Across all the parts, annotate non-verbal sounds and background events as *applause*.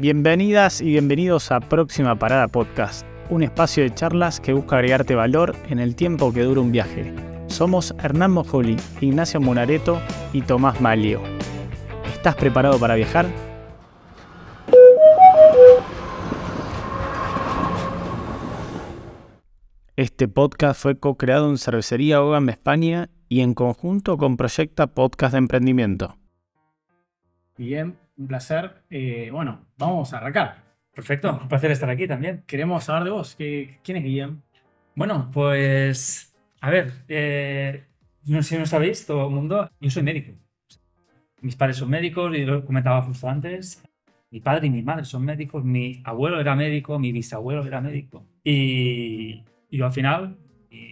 Bienvenidas y bienvenidos a Próxima Parada Podcast, un espacio de charlas que busca agregarte valor en el tiempo que dura un viaje. Somos Hernán Mojoli, Ignacio Monareto y Tomás Malio. ¿Estás preparado para viajar? Este podcast fue co-creado en Cervecería Ogam España y en conjunto con Proyecta Podcast de Emprendimiento. Bien, un placer. Eh, bueno, vamos a arrancar. Perfecto, un placer estar aquí también. Queremos saber de vos. ¿Qué- ¿Quién es Guillem? Bueno, pues, a ver, eh, no sé si no sabéis, todo el mundo, yo soy médico. Mis padres son médicos, y lo comentaba justo antes. Mi padre y mi madre son médicos, mi abuelo era médico, mi bisabuelo era médico. Y yo al final,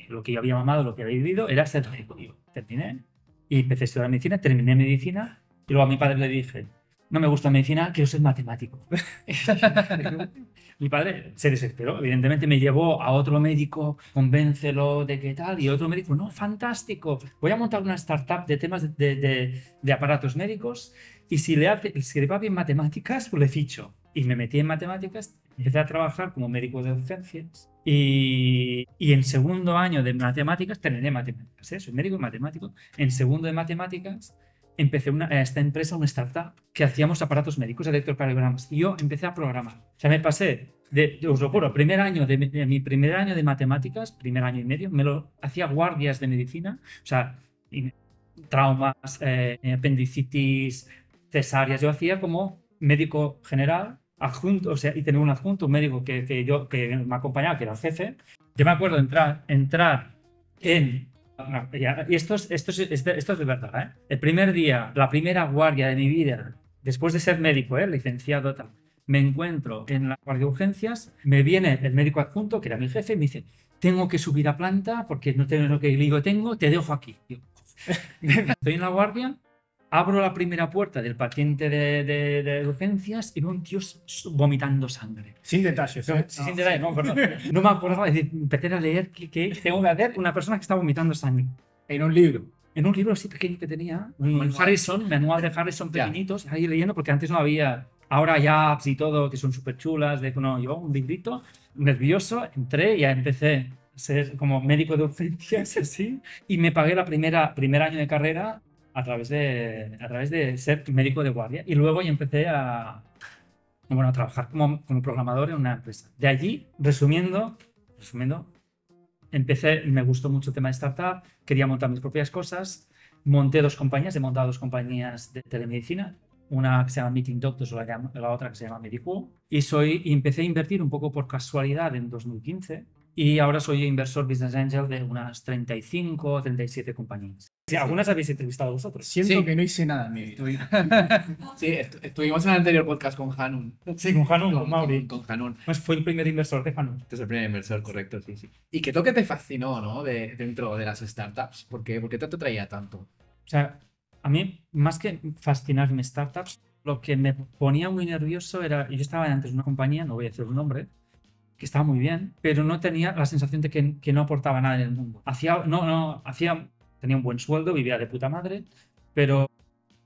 lo que yo había mamado, lo que había vivido, era ser médico. Yo terminé y empecé a estudiar medicina, terminé medicina y luego a mi padre le dije, no me gusta medicina, quiero ser matemático. *laughs* mi padre se desesperó, evidentemente me llevó a otro médico, convéncelo de qué tal, y otro médico, no, fantástico, voy a montar una startup de temas de, de- de aparatos médicos y si le, hace, si le va bien matemáticas, pues le ficho. Y me metí en matemáticas, empecé a trabajar como médico de urgencias y, y en segundo año de matemáticas, terminé matemáticas, ¿eh? soy médico matemático, en segundo de matemáticas empecé una, a esta empresa, una startup, que hacíamos aparatos médicos, electrocardiogramas. Y yo empecé a programar. O sea, me pasé, de, os lo juro, primer año de, de mi primer año de matemáticas, primer año y medio, me lo hacía guardias de medicina, o sea, y- traumas, eh, apendicitis, cesáreas. Yo hacía como médico general, adjunto, o sea, y tenía un adjunto, un médico que, que yo, que me acompañaba, que era el jefe. Yo me acuerdo entrar, entrar en no, ya, esto es, esto, es, esto, es de verdad. ¿eh? El primer día, la primera guardia de mi vida, después de ser médico, ¿eh? licenciado, tal, me encuentro en la guardia de urgencias, me viene el médico adjunto, que era mi jefe, y me dice, tengo que subir a planta porque no tengo lo que digo, tengo, te dejo aquí. *laughs* Estoy en la guardia, abro la primera puerta del paciente de, de- de urgencias y veo un tío vomitando sangre. Sin detalles. ¿eh? Sí, sin detalle, no, perdón. No me acordaba, decir, empecé a leer que, que tengo que hacer una persona que está vomitando sangre. En un libro. En un libro así pequeño que tenía, un Harrison, manual de Harrison Ya. pequeñitos, ahí leyendo, porque antes no había, ahora hay apps y todo que son súper chulas, de no, yo un librito, nervioso, entré y ya empecé a ser como médico de urgencias, *laughs* así, y me pagué la primera, primer año de carrera a través de, a través de ser médico de guardia, y luego ya empecé a, bueno, a trabajar como, como programador en una empresa. De allí, resumiendo, resumiendo, empecé, me gustó mucho el tema de startup, quería montar mis propias cosas, monté dos compañías, he montado dos compañías de telemedicina, una que se llama Meeting Doctors la, la otra que se llama Medicu, y, soy, y empecé a invertir un poco por casualidad en 2015, y ahora soy inversor business angel de unas 35 o 37 compañías. Sí, ¿Algunas habéis entrevistado vosotros? Siento Sí. que no hice nada en mi vida. Sí, estu- *laughs* estuvimos en el anterior podcast con Hanun. Sí, con Hanun, con Mauri. Con, con Hanun. Pues fue el primer inversor de Hanun. Este es el primer inversor, correcto, sí, sí. ¿Y qué es lo que te fascinó, no? De, dentro de las startups. ¿Por qué, ¿Por qué te atraía tanto? O sea, a mí, más que fascinarme startups, lo que me ponía muy nervioso era, yo estaba antes en una compañía, no voy a decir un nombre, que estaba muy bien, pero no tenía la sensación de que, que no aportaba nada en el mundo. Hacía, no, no, hacía, tenía un buen sueldo, vivía de puta madre, pero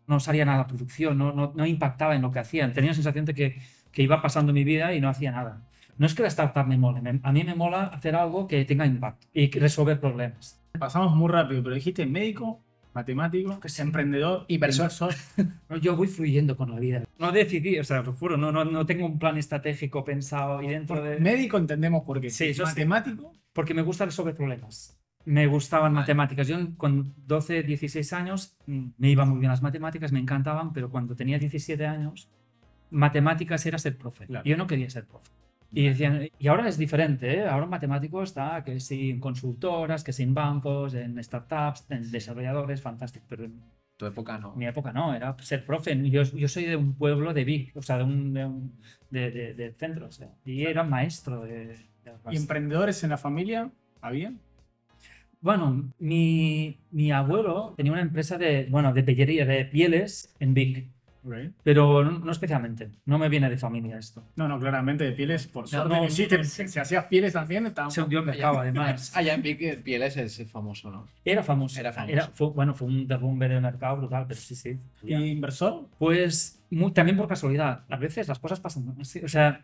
no salía nada a producción, no, no, no impactaba en lo que hacían. Tenía la sensación de que, que iba pasando mi vida y no hacía nada. No es que la startup me mole, a mí me mola hacer algo que tenga impacto y resolver problemas. Pasamos muy rápido, pero dijiste médico, matemático, Que sí. emprendedor, Inversor. *laughs* No, Yo voy fluyendo con la vida. No decidí, o sea, lo juro, no, no, no tengo un plan estratégico pensado y dentro de... Médico entendemos por qué. Sí, eso sí. matemático, Porque me gusta resolver problemas. Me gustaban matemáticas. Yo con 12, 16 años mm, me iban muy bien las matemáticas, me encantaban, pero cuando tenía 17 años, matemáticas era ser profe. Claro. Yo no quería ser profe. Y decían, y ahora es diferente, ¿eh? ahora un matemático está que sí en consultoras, que sí en bancos, en startups, en desarrolladores, fantástico, pero en Tu época no. mi época no, era ser profe. Yo, yo soy de un pueblo de Vic, o sea, de un, de, un- de- de- de centro, o sea, y era maestro de, de y emprendedores en la familia, ¿había? Bueno, mi, mi abuelo tenía una empresa de, bueno, de pellería, de pieles en Vic, pero no, no especialmente. No me viene de familia esto. No, no, claramente de pieles, por suerte no, que existe. no, Si hacías pieles también, estábamos... Se hundió el mercado, además. *laughs* Allá en Vic, Pieles es famoso, ¿no? Era famoso. Era famoso. fue, bueno, fue un derrumbe de mercado brutal, pero sí, sí. ¿Y inversor? Pues muy- también por casualidad. A veces las cosas pasan. O sea,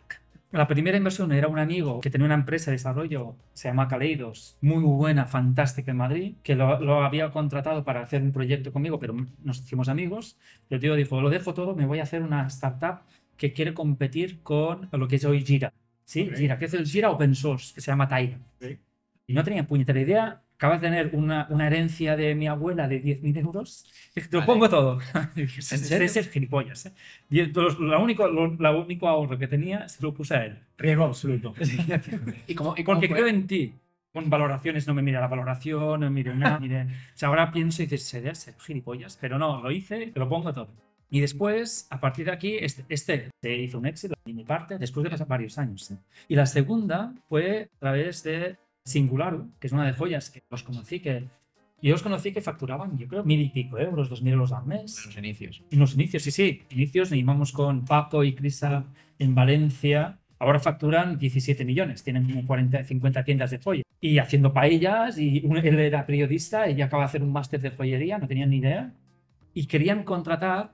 la primera inversión era un amigo que tenía una empresa de desarrollo, se llama Kaleidos, muy buena, fantástica en Madrid, que lo, lo había contratado para hacer un proyecto conmigo, pero nos hicimos amigos. El tío dijo, lo dejo todo, me voy a hacer una startup que quiere competir con lo que es hoy Gira. ¿Sí? Ok. Gira, que es el Gira Open Source, que se llama Taiga. Ok. Y no tenía puñetera idea. Acaba de tener una, una herencia de mi abuela de 10.000 euros. Te lo Vale. pongo todo. *laughs* ¿En "Este serio? es el gilipollas. ¿eh?". Y entonces, lo, único, lo, la único ahorro que tenía se lo puse a él. Riesgo absoluto. *laughs* ¿Y cómo, y cómo Porque fue? creo en ti. Con valoraciones, no me mira la valoración, no me mire nada. Mire. O sea, ahora pienso y dices, sería ser gilipollas, pero no, lo hice, te lo pongo todo. Y después, a partir de aquí, este, este se hizo un éxito de mi parte, después de pasar varios años. ¿sí? Y la segunda fue a través de Singularu, que es una de joyas que los conocí, que yo los conocí que facturaban, yo creo, mil y pico euros, dos mil euros al mes. En los inicios. En los inicios, sí, sí. Inicios, íbamos con Paco y Crisa en Valencia. Ahora facturan 17 millones, tienen como 40, 50 tiendas de joya. Y haciendo paellas, y un- él era periodista, ella acaba de hacer un máster de joyería, no tenían ni idea. Y querían contratar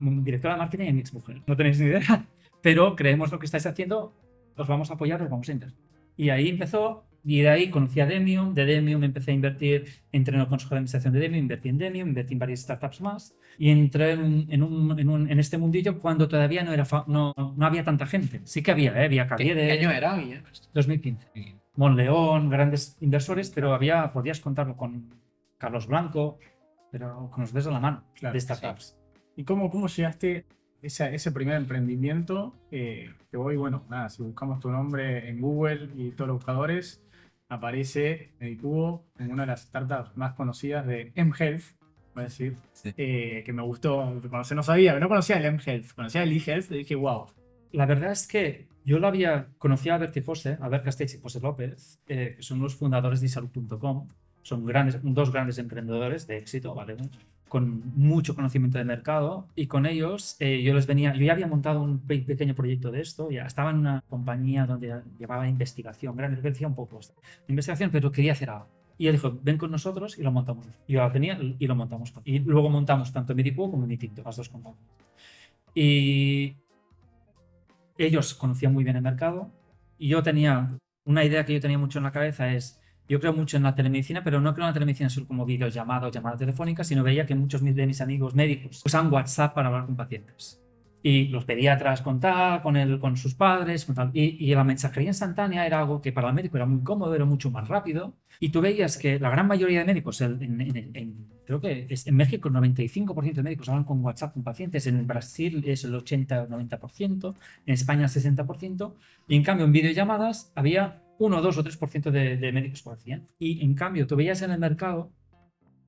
un directora de marketing y mi exmujer. No tenéis ni idea, *laughs* pero creemos lo que estáis haciendo, os vamos a apoyar, os vamos a invertir. Y ahí empezó, y de ahí conocí a Demium, de Demium empecé a invertir, entré en el consejo de administración de Demium, invertí en Demium, invertí en varias startups más, y entré en, en, un- en un- en este mundillo cuando todavía no, era fa- no, no había tanta gente. Sí que había, ¿eh? había ¿Qué, Caviedes, qué año era, Guille? 2015. Monleón, grandes inversores, pero había, podías contarlo con Carlos Blanco, pero con los dedos de la mano Claro, de startups. ¿Y cómo, cómo llegaste ese, ese primer emprendimiento? eh, que hoy, bueno, nada, si buscamos tu nombre en Google y todos los buscadores, aparece Medicubo como una de las startups más conocidas de mHealth, voy a decir, Sí. eh, que me gustó conocer, no sabía, no conocía el mHealth, conocía el eHealth y dije, wow, La verdad es que yo lo había conocido a Berti José, a Bert Castells y José López, eh, que son los fundadores de isalud.com. Son grandes, dos grandes emprendedores de éxito, ¿vale? Con mucho conocimiento de mercado. Y con ellos eh, yo les venía, yo ya había montado un pe- pequeño proyecto de esto, ya estaba en una compañía donde llevaba investigación, grande, decía un poco investigación, pero quería hacer algo. Y él dijo, ven con nosotros y lo montamos. Y yo venía y lo montamos. Y luego montamos tanto Medipo como Medicto, las dos compañías. Y ellos conocían muy bien el mercado y yo tenía una idea que yo tenía mucho en la cabeza es yo creo mucho en la telemedicina pero no creo en la telemedicina solo como videollamada o llamada telefónica sino veía que muchos de mis amigos médicos usan WhatsApp para hablar con pacientes y los pediatras con tal, con, el, con sus padres, con tal. Y, y la mensajería instantánea era algo que para el médico era muy cómodo, era mucho más rápido. Y tú veías que la gran mayoría de médicos, el- en, en- en- creo que es, en México el 95% de médicos hablan con WhatsApp con pacientes, en Brasil es el 80-90%, en España el 60%, y en cambio en videollamadas había 1, 2 o 3% de, de médicos lo hacían. Y en cambio tú veías en el mercado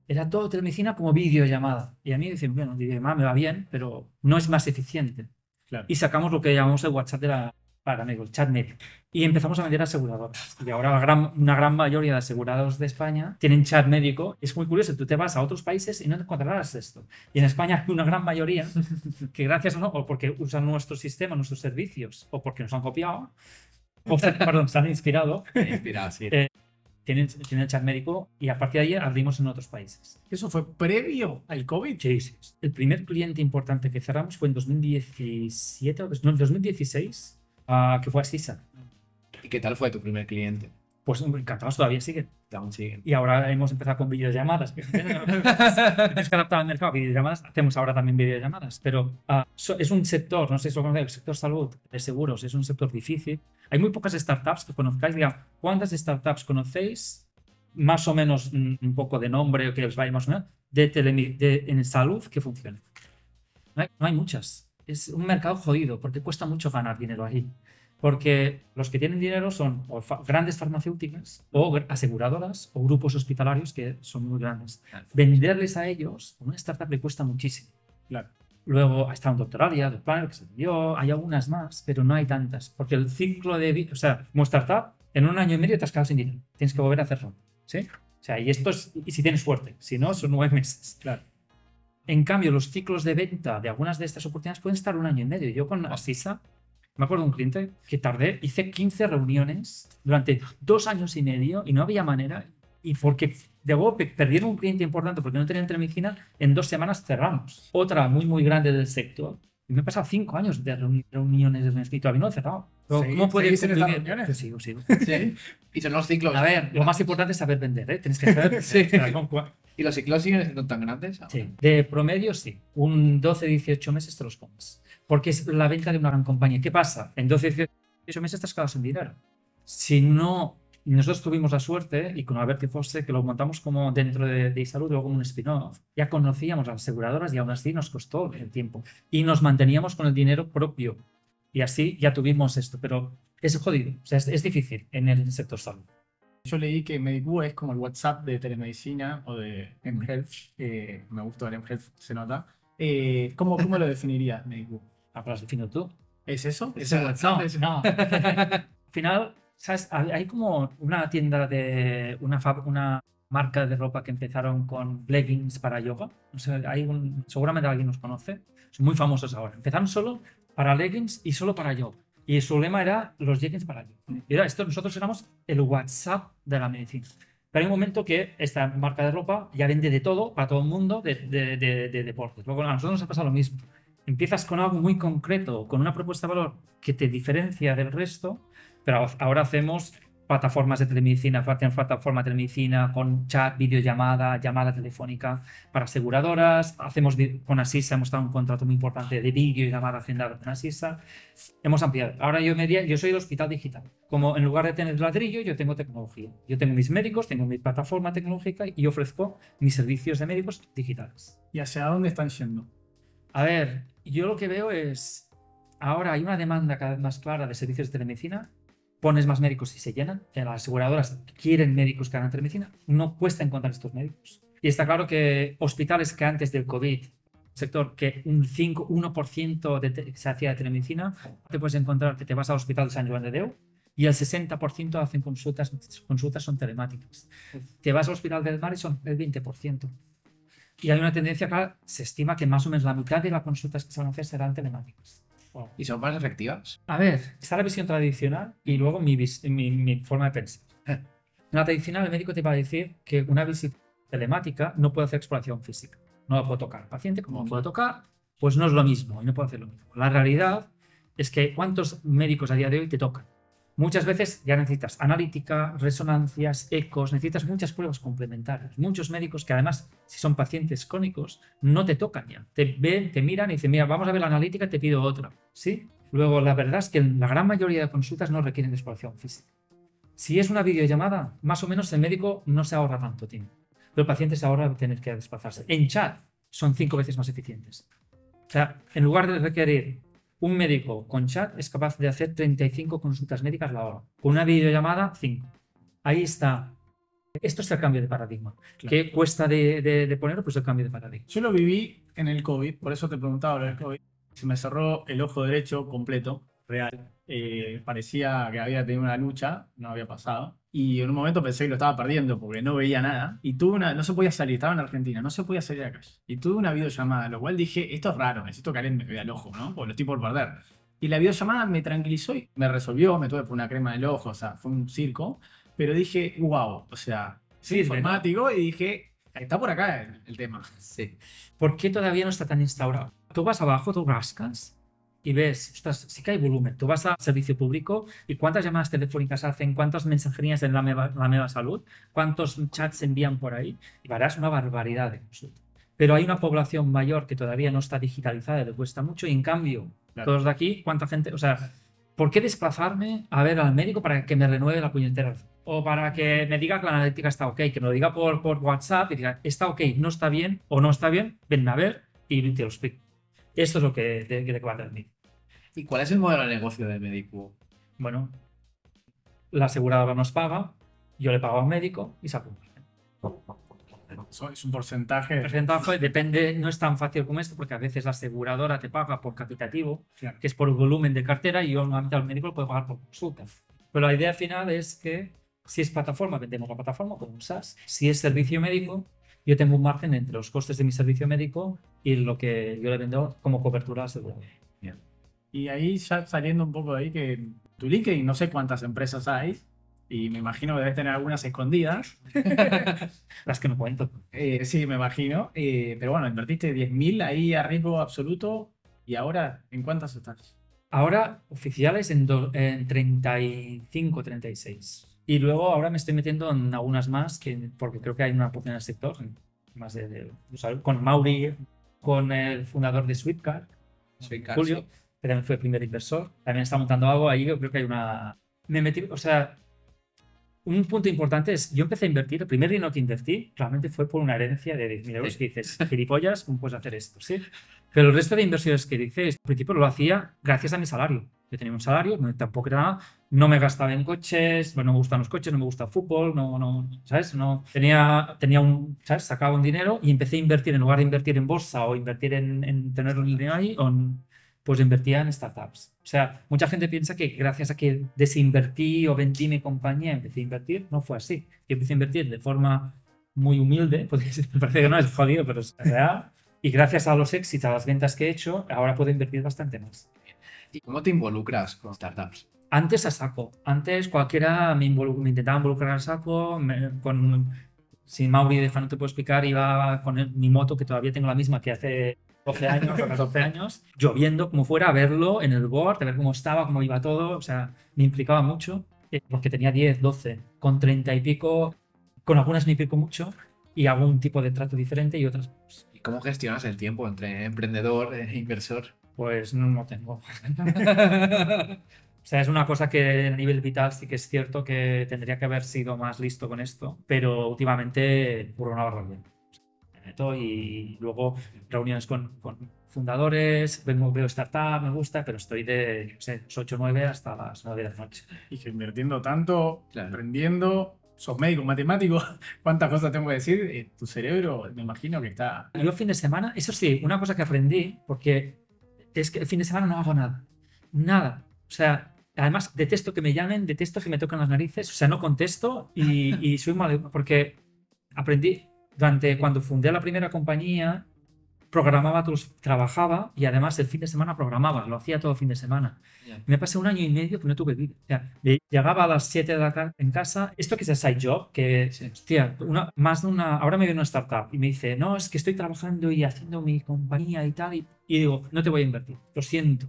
era todo telemedicina como videollamada. Y a mí dicen, bueno, videollamada me va bien, pero no es más eficiente. Claro. Y sacamos lo que llamamos el WhatsApp de la, para médicos, el chat médico. Y empezamos a vender aseguradoras. Y ahora gran- una gran mayoría de asegurados de España tienen chat médico. Es muy curioso, tú te vas a otros países y no encontrarás esto. Y en España hay una gran mayoría *laughs* que gracias o no, o porque usan nuestro sistema, nuestros servicios, o porque nos han copiado, o perdón, se han inspirado, Inspirado, sí. Eh, tienen, tienen chat médico y a partir de ahí abrimos en otros países. ¿eso fue previo al COVID? Sí, sí. El primer cliente importante que cerramos fue en 2017 o no, en 2016, ah, que fue a Sisa. ¿Y qué tal fue tu primer cliente? Pues encantados todavía siguen. Aún siguen. Y ahora hemos empezado con videollamadas. *laughs* Tienes que adaptar al mercado. Videollamadas, hacemos ahora también videollamadas. Pero ah, so- es un sector, no sé si lo conocéis, el sector salud, de seguros, es un sector difícil. Hay muy pocas startups que conozcáis. Diga, ¿cuántas startups conocéis? Más o menos mm, un poco de nombre que os vaya más o menos, de, telemi- de en salud que funcione. No hay, no hay muchas. Es un mercado jodido porque cuesta mucho ganar dinero ahí. Porque los que tienen dinero son o fa- grandes farmacéuticas o aseguradoras o grupos hospitalarios que son muy grandes. Claro. Venderles a ellos, una startup le cuesta muchísimo. Claro. Luego está un Doctoralia, Planner, que se vendió, hay algunas más, pero no hay tantas. Porque el ciclo de vida, o sea, como startup, en un año y medio te has quedado sin dinero. Tienes que volver a hacerlo. ¿Sí? O sea, y esto es, y si tienes suerte, si no, son nueve meses. Claro. En cambio, los ciclos de venta de algunas de estas oportunidades pueden estar un año y medio. Yo con Asisa, me acuerdo de un cliente que tardé, hice 15 reuniones durante dos años y medio y no había manera. Y porque de golpe perdieron un cliente importante porque no tenían telemedicina, en dos semanas cerramos. Otra muy, muy grande del sector. Y me he pasado cinco años de reuni- reuniones de y todavía no he cerrado. Pero ¿Seguís- ¿Cómo puede cumplir- reuniones? Pues sigo, sigo. Sí. Y son los ciclos. A ver, lo más importante es saber vender, ¿eh? Tienes que saber. *laughs* Sí. ¿Y los ciclos siguen siendo tan grandes? Sí. De promedio, sí. Un 12-18 meses te los comes. Porque es la venta de una gran compañía. ¿Qué pasa? En 12-18 meses te has quedado sin dinero. Si no, nosotros tuvimos la suerte, y con Alberti Fosse, que lo montamos como dentro de, de Salud, luego como un spin-off, ya conocíamos a las aseguradoras y aún así nos costó el tiempo. Y nos manteníamos con el dinero propio. Y así ya tuvimos esto. Pero es jodido. O sea, es, es difícil en el sector salud. Yo leí que Medicu es como el WhatsApp de telemedicina o de mHealth. eh, me gustó el mHealth, se nota. Eh, ¿cómo, ¿Cómo lo definirías, Medicu? Has definido tú. ¿Es eso? ¿Es el WhatsApp? ¿Es- No. *laughs* Al final, ¿sabes? Hay como una tienda de una, fab- una marca de ropa que empezaron con leggings para yoga. No sé, hay un, seguramente alguien los conoce. Son muy famosos ahora. Empezaron solo para leggings y solo para yoga. Y su lema era los leggings para yoga. Y era esto, nosotros éramos el WhatsApp de la medicina. Pero hay un momento que esta marca de ropa ya vende de todo para todo el mundo de, de, de- de deportes. Luego a nosotros nos ha pasado lo mismo. Empiezas con algo muy concreto, con una propuesta de valor que te diferencia del resto, pero ahora hacemos plataformas de telemedicina, plataforma de telemedicina con chat, videollamada, llamada telefónica para aseguradoras. Hacemos con Asisa, hemos dado un contrato muy importante de vídeo y llamada agendada con Asisa. Hemos ampliado. Ahora yo, media, yo soy el hospital digital. Como en lugar de tener ladrillo, yo tengo tecnología. Yo tengo mis médicos, tengo mi plataforma tecnológica y ofrezco mis servicios de médicos digitales. ¿Y hacia dónde están yendo? A ver, yo lo que veo es, ahora hay una demanda cada vez más clara de servicios de telemedicina, pones más médicos y se llenan, las aseguradoras quieren médicos que hagan telemedicina, no cuesta encontrar estos médicos. Y está claro que hospitales que antes del COVID, sector que un 5, 1% de se hacía de telemedicina, te puedes encontrar que te vas al hospital de San Joan de Déu y el 60% hacen consultas, consultas son telemáticas. Te vas al hospital del Mar y son el 20%. Y hay una tendencia acá, se estima que más o menos la mitad de las consultas que se van a hacer serán telemáticas. ¿Y son más efectivas? A ver, está la visión tradicional y luego mi, mi, mi forma de pensar. *laughs* En la tradicional, el médico te va a decir que una visita telemática no puede hacer exploración física. No la puedo tocar. El paciente, como no puedo tocar, pues no es lo mismo y no puedo hacer lo mismo. La realidad es que ¿cuántos médicos a día de hoy te tocan? Muchas veces ya necesitas analítica, resonancias, ecos, necesitas muchas pruebas complementarias. Muchos médicos que además, si son pacientes crónicos, no te tocan ya. Te ven, te miran y dicen, mira, vamos a ver la analítica, te pido otra. ¿Sí? Luego, la verdad es que la gran mayoría de consultas no requieren exploración física. Si es una videollamada, más o menos el médico no se ahorra tanto tiempo. Pero el paciente se ahorra tener que desplazarse. En chat son cinco veces más eficientes. O sea, en lugar de requerir un médico con chat, es capaz de hacer 35 consultas médicas a la hora. Con una videollamada, 5. Ahí está. Esto es el cambio de paradigma. Claro. ¿Qué cuesta de, de, de poner? Pues el cambio de paradigma. Yo lo viví en el COVID, por eso te preguntaba lo del COVID. Se me cerró el ojo derecho completo, real. Eh, parecía que había tenido una lucha, no había pasado. Y en un momento pensé que lo estaba perdiendo porque no veía nada. Y tuve una, no se podía salir, estaba en Argentina, no se podía salir a la calle. Y tuve una videollamada, lo cual dije, esto es raro, necesito que alguien me vea el ojo, ¿no? Porque lo estoy por perder. Y la videollamada me tranquilizó y me resolvió, me tuve poner una crema en el ojo, o sea, fue un circo. Pero dije, wow, o sea, ¿no? informático y dije, está por acá el, el tema. Sí. ¿Por qué todavía no está tan instaurado? Tú vas abajo, tú rascas y ves, ostras, sí que hay volumen. Tú vas a servicio público y cuántas llamadas telefónicas hacen, cuántas mensajerías en la meva, la salud, cuántos chats se envían por ahí y verás una barbaridad de. Pero hay una población mayor que todavía no está digitalizada y le cuesta mucho y en cambio, Claro. todos de aquí, ¿cuánta gente? O sea, ¿por qué desplazarme a ver al médico para que me renueve la puñetera? O para que me diga que la analítica está ok, que me lo diga por, por WhatsApp y diga, está ok, no está bien o no está bien, venme a ver y te lo explico. Esto es lo que, de, de que va a terminar. ¿Y cuál es el modelo de negocio de Medicu? Bueno, la aseguradora nos paga, yo le pago al médico y saco un margen. Eso es un porcentaje. El porcentaje depende, no es tan fácil como esto, porque a veces la aseguradora te paga por capitativo, Claro. que es por el volumen de cartera, y yo normalmente al médico lo puedo pagar por consulta. Pero la idea final es que si es plataforma, vendemos la plataforma como un SaaS. Si es servicio médico, yo tengo un margen entre los costes de mi servicio médico y lo que yo le vendo como cobertura asegurada. Y ahí ya saliendo un poco de ahí, que tu LinkedIn, no sé cuántas empresas hay, y me imagino que debes tener algunas escondidas. *laughs* Las que no cuento. Eh, sí, me imagino. Eh, pero bueno, invertiste 10.000 ahí a riesgo absoluto y ahora, ¿en cuántas estás? Ahora oficiales en, do- en 35, 36. Y luego ahora me estoy metiendo en algunas más que, porque creo que hay una oportunidad en el sector. Más de, de- o sea, con Mauri, con el fundador de Carl, Julio, sí. Que también fue el primer inversor. También está montando algo ahí. Yo creo que hay una. Me metí, o sea, un punto importante es: yo empecé a invertir, el primer dinero que invertí realmente fue por una herencia de 10.000 euros. Sí. Que dices, gilipollas, ¿cómo puedes hacer esto? ¿Sí? Pero el resto de inversiones que hice, al principio lo hacía gracias a mi salario. Yo tenía un salario, no, tampoco era nada, no me gastaba en coches, no me gustan los coches, no me gusta el fútbol, no, no, ¿sabes? No, tenía, tenía un, ¿sabes? Sacaba un dinero y empecé a invertir, en lugar de invertir en bolsa o invertir en, en tener el dinero ahí, o en- pues invertía en startups. O sea, mucha gente piensa que gracias a que desinvertí o vendí mi compañía, empecé a invertir, no fue así. Yo empecé a invertir de forma muy humilde, *laughs* porque me parece que no es jodido, pero es real. Y gracias a los éxitos, a las ventas que he hecho, ahora puedo invertir bastante más. ¿Y cómo te involucras con startups? Antes a saco. Antes cualquiera me, involu- me intentaba involucrar a saco. me- con, si Mauri deja, no te puedo explicar, iba con el- mi moto, que todavía tengo la misma que hace 12 años o 14 años, lloviendo como fuera, a verlo en el board, a ver cómo estaba, cómo iba todo. O sea, me implicaba mucho, eh, porque tenía 10, 12, con 30 y pico, con algunas me implico mucho y hago un tipo de trato diferente y otras, pues, ¿Y cómo gestionas el tiempo entre emprendedor e inversor? pues no, no tengo. *laughs* O sea, es una cosa que a nivel vital sí que es cierto que tendría que haber sido más listo con esto, pero últimamente por una barbaridad. Y luego reuniones con, con fundadores, vengo, veo startup, me gusta, pero estoy de, no sé, 8 o 9 hasta las 9 de la noche. Y que invirtiendo tanto, Claro. aprendiendo, sos médico, matemático, *laughs* ¿cuántas cosas tengo que decir? Eh, tu cerebro, me imagino que está... Yo fin de semana, eso sí, una cosa que aprendí, porque es que el fin de semana no hago nada. Nada. O sea, además detesto que me llamen, detesto que me toquen las narices, o sea, no contesto y, y soy mal, porque aprendí durante cuando fundé la primera compañía, programaba, trabajaba y además el fin de semana programaba, lo hacía todo el fin de semana. Ya. Me pasé un año y medio que no tuve vida. O sea, llegaba a las 7 de la tarde en casa, esto que es el side job, que, Sí. hostia, una, más de una, ahora me viene una startup y me dice, no, es que estoy trabajando y haciendo mi compañía y tal, y, y digo, no te voy a invertir, lo siento,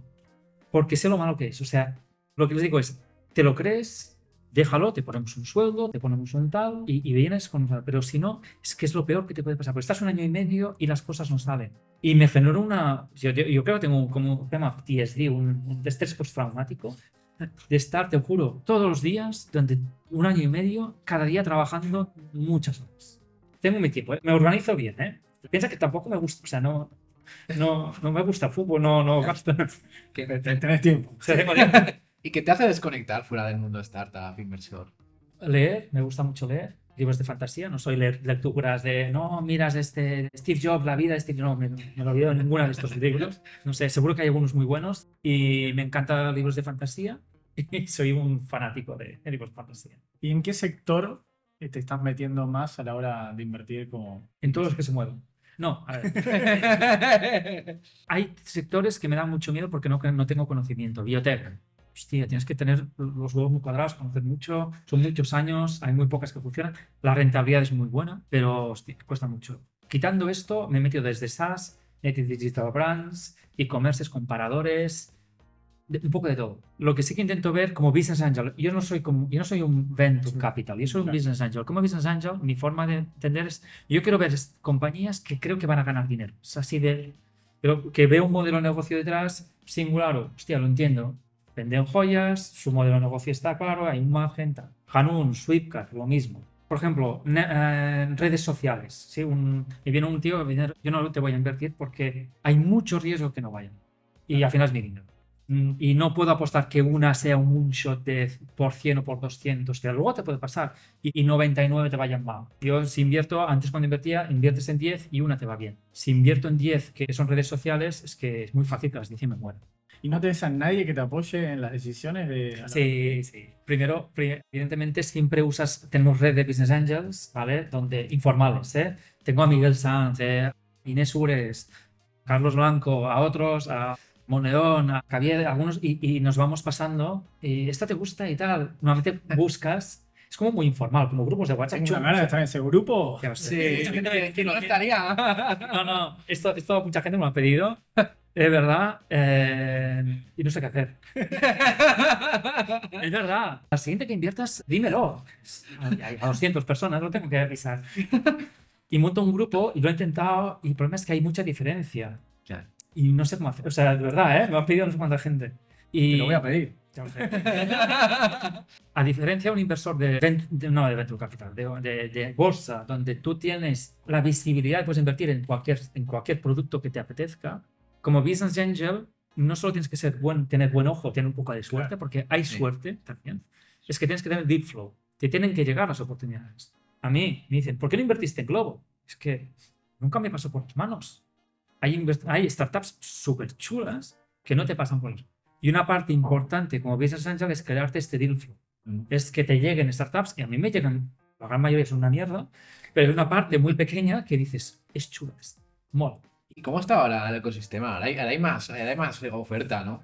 porque sé lo malo que es. O sea, lo que les digo es, ¿te lo crees? Déjalo, te ponemos un sueldo, te ponemos un tal y, y vienes con... Pero si no, es que es lo peor que te puede pasar, porque estás un año y medio y las cosas no salen. Y me generó una... Yo, yo- creo que tengo como un tema TSD, un, un estrés postraumático, de estar, te juro, todos los días, durante un año y medio, cada día trabajando muchas horas. Tengo mi tiempo, ¿eh? me organizo bien, ¿eh? Piensa que tampoco me gusta, o sea, no, no, no me gusta el fútbol, no, no gasto. ¿Qué- Tenés tiempo. O sea, tengo tiempo. *laughs* ¿Y qué te hace desconectar fuera del mundo startup, inversor? Leer, me gusta mucho leer. Libros de fantasía, no soy leer lecturas de no, miras este Steve Jobs, la vida de Steve No, me, me lo olvido de ninguno de estos libros. No sé, seguro que hay algunos muy buenos. Y me encantan libros de fantasía. *laughs* Y soy un fanático de, de libros de fantasía. ¿Y en qué sector eh, te estás metiendo más a la hora de invertir como... En todos los que se mueven. No, a ver. *laughs* Hay sectores que me dan mucho miedo porque no, no tengo conocimiento. Biotech. Hostia, tienes que tener los huevos muy cuadrados, conocer mucho. Son muchos años, hay muy pocas que funcionan. La rentabilidad es muy buena, pero hostia, cuesta mucho. Quitando esto, me he metido desde SaaS, Native Digital Brands, e-commerces, comparadores, de- un poco de todo. Lo que sí que intento ver como business angel, yo no soy como, yo no soy un venture capital, yo soy un Claro. business angel. Como business angel, mi forma de entender es, yo quiero ver compañías que creo que van a ganar dinero. Es así de, pero que veo un modelo de negocio detrás singular, o, hostia, lo entiendo. Venden joyas, su modelo de negocio está claro, hay un margen, tal. Hanun, Sweepcard, lo mismo. Por ejemplo, eh, redes sociales. ¿sí? Un, me viene un tío, yo no te voy a invertir porque hay mucho riesgo que no vayan. Y al final es mi dinero. Mm, Y no puedo apostar que una sea un moonshot de por 100 o por 200, que luego te puede pasar y, y 99 te vayan mal. Yo si invierto, antes cuando invertía, inviertes en 10 y una te va bien. Si invierto en 10 que son redes sociales, es que es muy fácil que las 10 me mueran. ¿Y no tenés a nadie que te apoye en las decisiones de... Sí, sí. Primero, pri- evidentemente, siempre usas, tenemos red de Business Angels, ¿vale? Donde, informales, ¿eh? Tengo a Miguel Sanz, ¿eh? Inés Ures, Carlos Blanco, a otros, a Monedón, a Javier, algunos, y, y nos vamos pasando, y esta te gusta y tal. Normalmente buscas Es como muy informal, como grupos de WhatsApp. Tengo una de estar en ese grupo. sé. Mucha gente me dice, "No, estaría. *laughs* No, no, esto, esto mucha gente me lo ha pedido, es verdad, eh, y no sé qué hacer. Es verdad. Al siguiente que inviertas, dímelo. A 200 personas, no tengo que avisar. Y monto un grupo y lo he intentado, y el problema es que hay mucha diferencia. Claro. Y no sé cómo hacer. O sea, de verdad, ¿eh? Me han pedido no sé cuánta gente. Y... Te lo voy a pedir. A diferencia de un inversor de, de- no de venture capital, de, de- de bolsa, donde tú tienes la visibilidad, puedes invertir en cualquier, en cualquier producto que te apetezca, como business angel, no solo tienes que ser buen, tener buen ojo, tener un poco de suerte, Claro. porque hay Sí. suerte también, es que tienes que tener deep flow, te tienen que llegar las oportunidades. A mí me dicen, ¿por qué no invertiste en Globo? Es que nunca me pasó por las manos. Hay, hay startups súper chulas que no te pasan por las Y una parte importante como business angel es crearte este deal flow Mm. es que te lleguen startups, y a mí me llegan, la gran mayoría son una mierda, pero hay una parte muy pequeña que dices, es chula, es mola. ¿Y cómo está ahora el ecosistema? Ahora hay, ahora hay más, ahora hay más oferta, ¿no?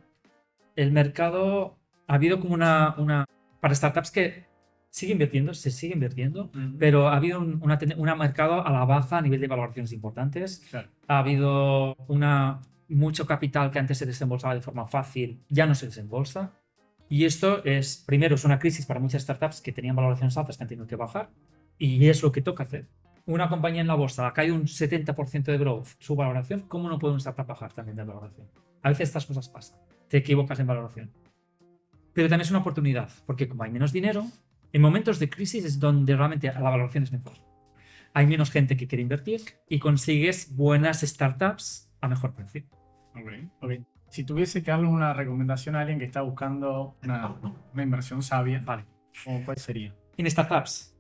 El mercado, ha habido como una, una para startups que sigue invirtiendo, se sigue invirtiendo, pero ha habido un una una mercado a la baja a nivel de valoraciones importantes. Claro. Ha habido una, mucho capital que antes se desembolsaba de forma fácil, ya no se desembolsa. Y esto es, primero, es una crisis para muchas startups que tenían valoraciones altas que han tenido que bajar. Y es lo que toca hacer. Una compañía en la bolsa caído un 70% de growth, su valoración, ¿cómo no puede una startup bajar también de valoración? A veces estas cosas pasan. Te equivocas en valoración. Pero también es una oportunidad, porque como hay menos dinero, en momentos de crisis es donde realmente la valoración es mejor. Hay menos gente que quiere invertir y consigues buenas startups a mejor precio. Ok. Si tuviese que darle una recomendación a alguien que está buscando una, una inversión sabia, Vale. ¿cómo- ¿cuál sería? En startups.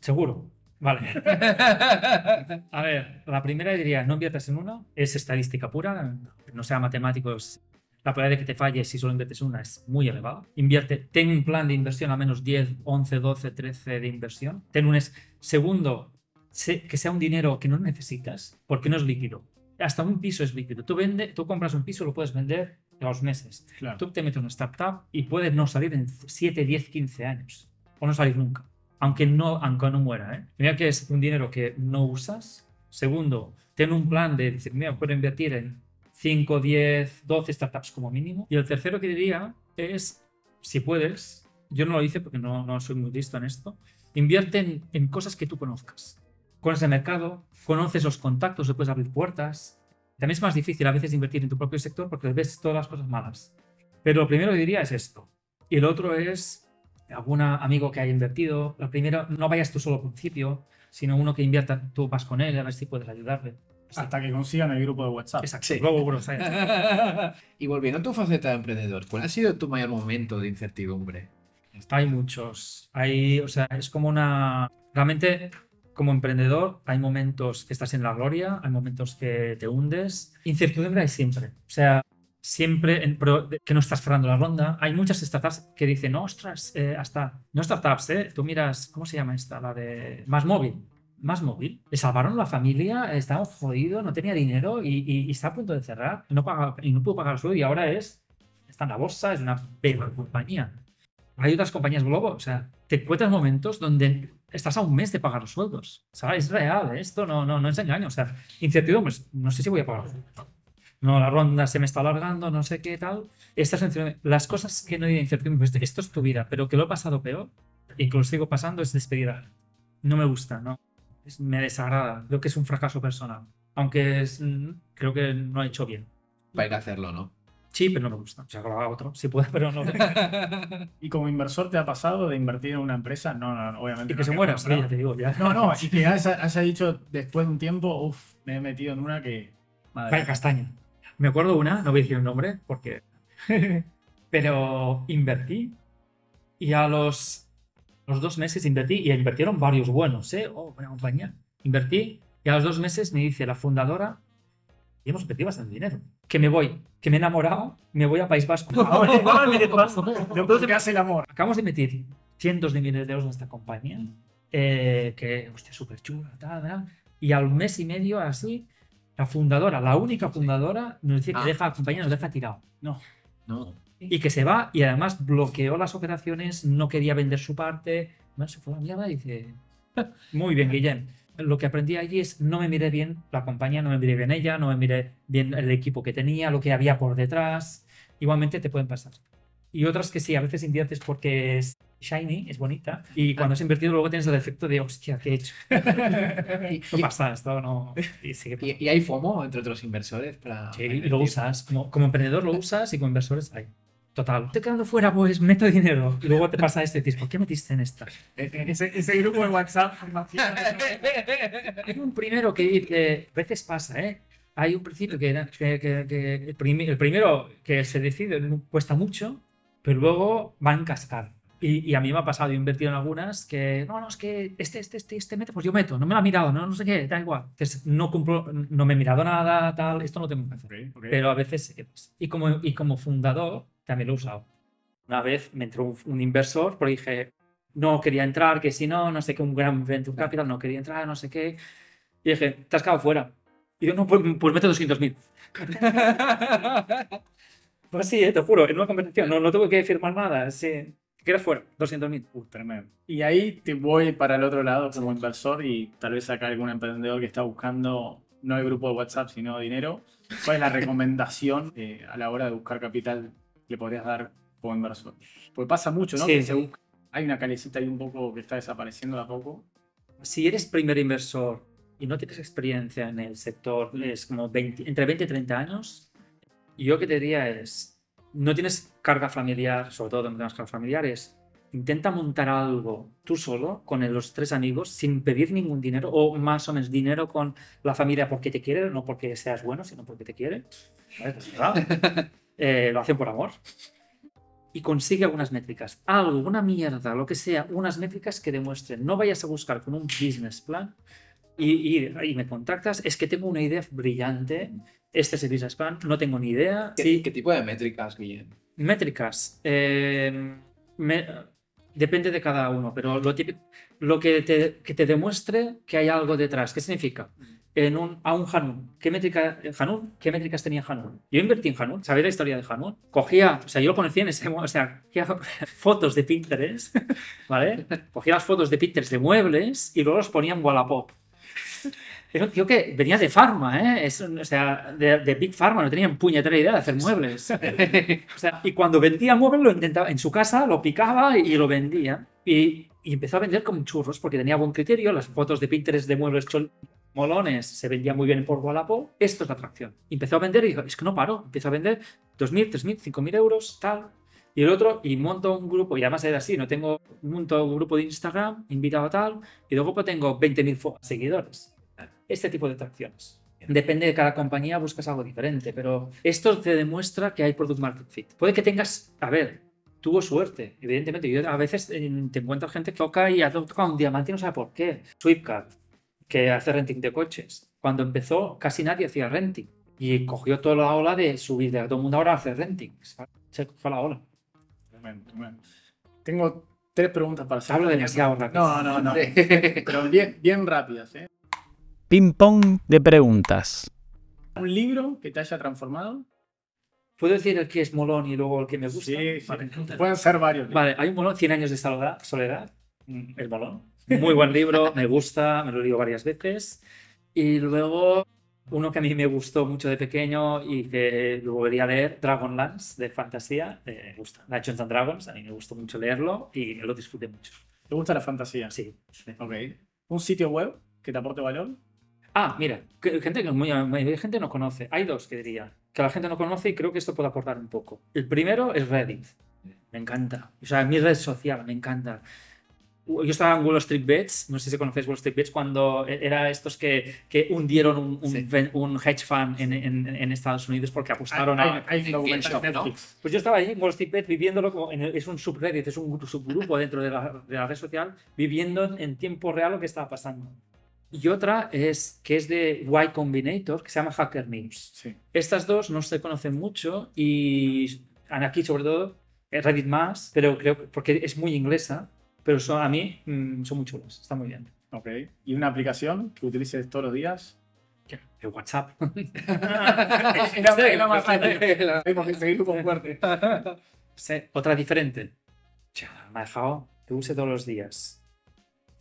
Seguro. Vale. *laughs* A ver, la primera diría, no inviertas en una, es estadística pura, no sea matemáticos. La probabilidad de que te falles si solo inviertes en una es muy elevada. Invierte, ten un plan de inversión a menos 10, 11, 12, 13 de inversión. Ten un es, segundo, que sea un dinero que no necesitas, porque no es líquido. Hasta un piso es líquido. Tú, vende, tú compras un piso, lo puedes vender a los meses. Claro. Tú te metes en una startup y puedes no salir en 7, 10, 15 años. O no salir nunca. Aunque no, aunque no muera. ¿eh? Mira que es un dinero que no usas. Segundo, ten un plan de decir, mira, puedo invertir en 5, 10, 12 startups como mínimo. Y el tercero que diría es, si puedes, yo no lo hice porque no, no soy muy listo en esto, invierte en, en cosas que tú conozcas. Conoces el mercado, conoces los contactos, le puedes abrir puertas. También es más difícil a veces invertir en tu propio sector porque ves todas las cosas malas. Pero lo primero que diría es esto. Y el otro es algún amigo que haya invertido. Lo primero, no vayas tú solo al principio, sino uno que invierta, tú vas con él a ver si puedes ayudarle. Así. Hasta que consigan el grupo de WhatsApp. Exacto. Sí. Luego, bueno, *laughs* y volviendo a tu faceta de emprendedor, ¿cuál ha sido tu mayor momento de incertidumbre? Hay muchos. Hay, o sea, es como una. Realmente, como emprendedor, hay momentos que estás en la gloria, hay momentos que te hundes. Incertidumbre hay siempre. O sea, siempre en pro- que no estás cerrando la ronda. Hay muchas startups que dicen, ostras, eh, hasta. No startups, ¿eh? Tú miras, ¿cómo se llama esta? La de. Más móvil. Más móvil. Le salvaron la familia, estaba jodido, no tenía dinero y, y- y está a punto de cerrar. No, paga, y no pudo pagar el sueldo y ahora es. Está en la bolsa, es una mega compañía. Hay otras compañías Globo, o sea, te encuentras momentos donde estás a un mes de pagar los sueldos. ¿Sabes? Es real, esto no, no, no es engaño. O sea, incertidumbre, no sé si voy a pagar. No, la ronda se me está alargando, no sé qué tal. Estas las cosas que no hay de incertidumbre, pues esto es tu vida, pero que lo he pasado peor y que lo sigo pasando es despedir a. No me gusta, no. Es- me desagrada. Creo que es un fracaso personal. Aunque es, creo que no he hecho bien. Para ir a hacerlo, ¿no? Sí, pero no me gusta. O sea, que lo haga otro. Si puede, pero no. *laughs* ¿Y como inversor te ha pasado de invertir en una empresa? No, no, no, obviamente. y que no, se muera, sí, no. ya te digo. Ya. No, no, y que haya, haya dicho después de un tiempo, uff, me he metido en una que. Madre. Vaya castaña. Me acuerdo una, no voy a decir el nombre porque. *laughs* pero invertí y a los, los dos meses invertí y invirtieron varios buenos, ¿eh? Oh, buena compañía. Invertí y a los dos meses me dice la fundadora, y hemos invertido bastante dinero, que me voy, que me he enamorado, me voy a País Vasco. *laughs* *laughs* Que hace el amor. Acabamos de meter cientos de miles de euros en esta compañía, eh, que, hostia, súper chula, tal, tal. Y al mes y medio, así, la fundadora, la única fundadora, nos dice que Ah. deja la compañía, nos deja tirado. No. Y que se va y además bloqueó las operaciones, no quería vender su parte. bueno, se fue a la mierda y dice, muy bien, Guillem. Lo que aprendí allí es no me miré bien la compañía, no me miré bien ella, no me miré bien el equipo que tenía, lo que había por detrás. Igualmente te pueden pasar. Y otras que sí, a veces inviertes porque es shiny, es bonita, y cuando has invertido luego tienes el efecto de, hostia, ¿qué he hecho? Y, *laughs* No pasa, esto no... Y sigue y- y hay FOMO entre otros inversores para. Sí, y lo usas. Como, como emprendedor lo usas y como inversores hay. Total. Estoy quedando fuera, pues meto dinero. Y luego te pasa esto y dices, ¿por qué metiste en esta? Ese, ese grupo de WhatsApp. Hay un primero que, que a veces pasa, ¿eh? Hay un principio que, era- que, que- que el, primi- el primero que se decide cuesta mucho, pero luego va en cascada. Y, y a mí me ha pasado, yo he invertido en algunas que, no, no, es que este, este, este, este mete, pues yo meto, no me lo ha mirado, no, no sé qué, da igual. Entonces, no, cumplo, no me he mirado nada, tal, esto no tengo que hacer. Ok, ok. Pero a veces que pasa. Y como, y como fundador también lo he usado. Una vez me entró un, un inversor porque dije, no quería entrar, que si no, no sé qué, un gran venture capital, no quería entrar, no sé qué. Y dije, te has quedado fuera. Y yo, no, pues, pues mete 200.000. *laughs* pues sí, eh, te juro, en una conversación, no, no tuve que firmar nada, sí. Quedas fuera, 200.000. Uh, tremendo. Y ahí te voy para el otro lado como inversor y tal vez acá algún emprendedor que está buscando no el grupo de WhatsApp, sino dinero. ¿Cuál es la recomendación *laughs* eh, a la hora de buscar capital que le podrías dar como inversor? Porque pasa mucho, ¿no? Sí, que se sí. busca- hay una calecita ahí un poco que está desapareciendo de a poco. si eres primer inversor y no tienes experiencia en el sector, es como 20 entre 20 y 30 años, yo que te diría es, no tienes carga familiar, sobre todo no tienes carga familiar, es intenta montar algo tú solo con los tres amigos sin pedir ningún dinero o más o menos dinero con la familia porque te quiere, no porque seas bueno, sino porque te quiere. ¿Vale? Pues. *laughs* Eh, lo hacen por amor. Y consigue algunas métricas. Algo, una mierda, lo que sea, unas métricas que demuestren. No vayas a buscar con un business plan y, y- y me contactas. Es que tengo una idea brillante. Este es el business plan. No tengo ni idea. ¿Qué, Sí, qué tipo de métricas, Guillem? Métricas. eh, me- depende de cada uno, pero lo, típico- lo que, te, que te demuestre que hay algo detrás. ¿Qué significa? En un, a un Hanun. ¿Qué, métrica, Hanun? ¿Qué métricas tenía Hanun? Yo invertí en Hanun. ¿Sabéis la historia de Hanun? Cogía, o sea, yo lo conocí en ese mo- o sea, cogía *laughs* fotos de Pinterest, ¿vale? *laughs* Cogía las fotos de Pinterest de muebles y luego los ponía en Wallapop. Era un tío que venía de Pharma, ¿eh? Es o sea, de, de Big Pharma, no tenían puñetera idea de hacer muebles. *laughs* O sea, y cuando vendía muebles lo intentaba en su casa, lo picaba y lo vendía. Y, y empezó a vender como churros porque tenía buen criterio. Las fotos de Pinterest de muebles chol- molones se vendían muy bien por Wallapop. Esto es la atracción. Y empezó a vender y dijo, es que no paro. Empezó a vender 2.000, 3.000, 5.000 euros, tal. Y el otro, y monto un grupo, y además era así, no tengo, monto un grupo de Instagram, invitado a tal, y luego pues tengo 20.000 fo- seguidores. Este tipo de atracciones. Depende de cada compañía, buscas algo diferente, pero esto te demuestra que hay product market fit. Puede que tengas, a ver, tuvo suerte, evidentemente. Yo a veces eh, te encuentras gente que toca y ha tocado un diamante y no sabe por qué. Sweepcard, que hace renting de coches. Cuando empezó, casi nadie hacía renting. Y cogió toda la ola de subir, de todo el mundo ahora hace renting. Se cogió la ola. Tremendo, tremendo. Tengo tres preguntas para hacer. Hablo demasiado rápido. No, no, no. *laughs* Pero bien, bien rápidas, ¿eh? Ping pong de preguntas. ¿Un libro que te haya transformado? ¿Puedo decir el que es molón y luego el que me gusta? Sí, sí. Vale. Pueden ser varios. Vale, hay un molón, 100 años de soledad, el molón. Muy buen libro, me gusta, me lo he leído varias veces. Y luego, uno que a mí me gustó mucho de pequeño y que lo volvería a leer, Dragonlance, de fantasía, eh, me gusta. Dungeons and Dragons, a mí me gustó mucho leerlo y me lo disfruté mucho. ¿Te gusta la fantasía? Sí. sí. Ok. ¿Un sitio web que te aporte valor? Ah, mira, gente que muy, muy- gente no conoce. Hay dos que diría que la gente no conoce y creo que esto puede aportar un poco. El primero es Reddit. Me encanta. O sea, mi red social, me encanta. Yo estaba en Wall Street Bets, no sé si conocéis Wall Street Bets, cuando era estos que, que hundieron un, un, Sí. ven- un hedge fund en, en- en Estados Unidos porque apostaron a... hay, hay un ¿no? Pues yo estaba ahí en Wall Street Bet viviéndolo como en el- es un subreddit, es un subgrupo dentro de la, de la red social, viviendo en tiempo real lo que estaba pasando. Y otra es que es de Y Combinator, que se llama Hacker News. Sí. Estas dos no se conocen mucho y aquí sobre todo, eh, Reddit más, pero creo que porque es muy inglesa, pero son, a mí mm, son muy chulas, está muy bien. Ok. ¿Y una aplicación que utilices todos los días? El WhatsApp. *laughs* *laughs* Era, más fácil. Seguir con fuerte. *laughs* Otra diferente. Ya, me ha dejado que use todos los días.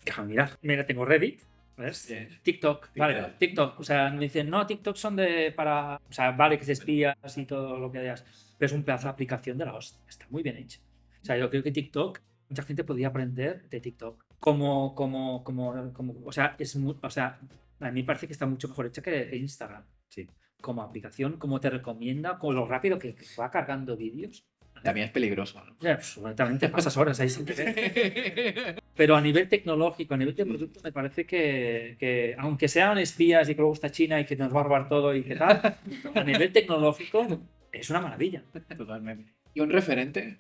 Déjame mirar. Mira, tengo Reddit. ¿Ves? TikTok, vale, TikTok. O sea, me dicen, no, TikTok son de para. O sea, vale que se espías y todo lo que hayas. Pero es un pedazo de aplicación de la hostia. Está muy bien hecho. O sea, yo creo que TikTok, mucha gente podría aprender de TikTok. Como, como, como, como. O sea, es muy, o sea, a mí me parece que está mucho mejor hecha que, Instagram. Sí. Como aplicación, como te recomienda, con lo rápido que, va cargando vídeos. También es peligroso. ¿no? Ya, pues, absolutamente pasas horas ahí sin querer. *laughs* Pero a nivel tecnológico, a nivel de producto, me parece que, que, aunque sean espías y que luego está China y que nos va a robar todo y que tal, a nivel tecnológico es una maravilla. Totalmente. ¿Y un referente?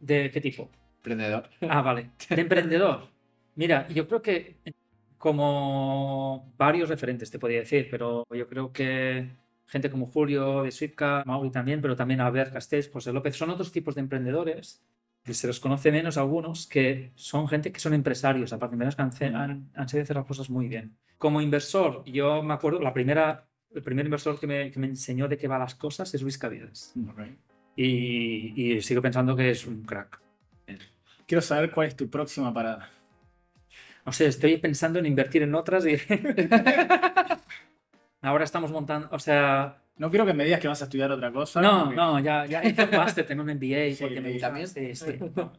¿De qué tipo? Emprendedor. Ah, vale. De emprendedor. Mira, yo creo que como varios referentes te podría decir, pero yo creo que gente como Julio de Swipka, Mauri también, pero también Albert Castells, José López, son otros tipos de emprendedores que se los conoce menos algunos, que son gente que son empresarios, aparte de que han, han, han sabido hacer las cosas muy bien. Como inversor, yo me acuerdo, la primera, el primer inversor que me, que me enseñó de qué va las cosas es Luis Cavides. Y, y sigo pensando que es un crack. Quiero saber cuál es tu próxima parada. No sé, estoy pensando en invertir en otras y... *laughs* *laughs* Ahora estamos montando, o sea... No quiero que me digas que vas a estudiar otra cosa. No, porque- no, ya, ya hice un máster, tengo un MBA *laughs* Sí, porque me también sí.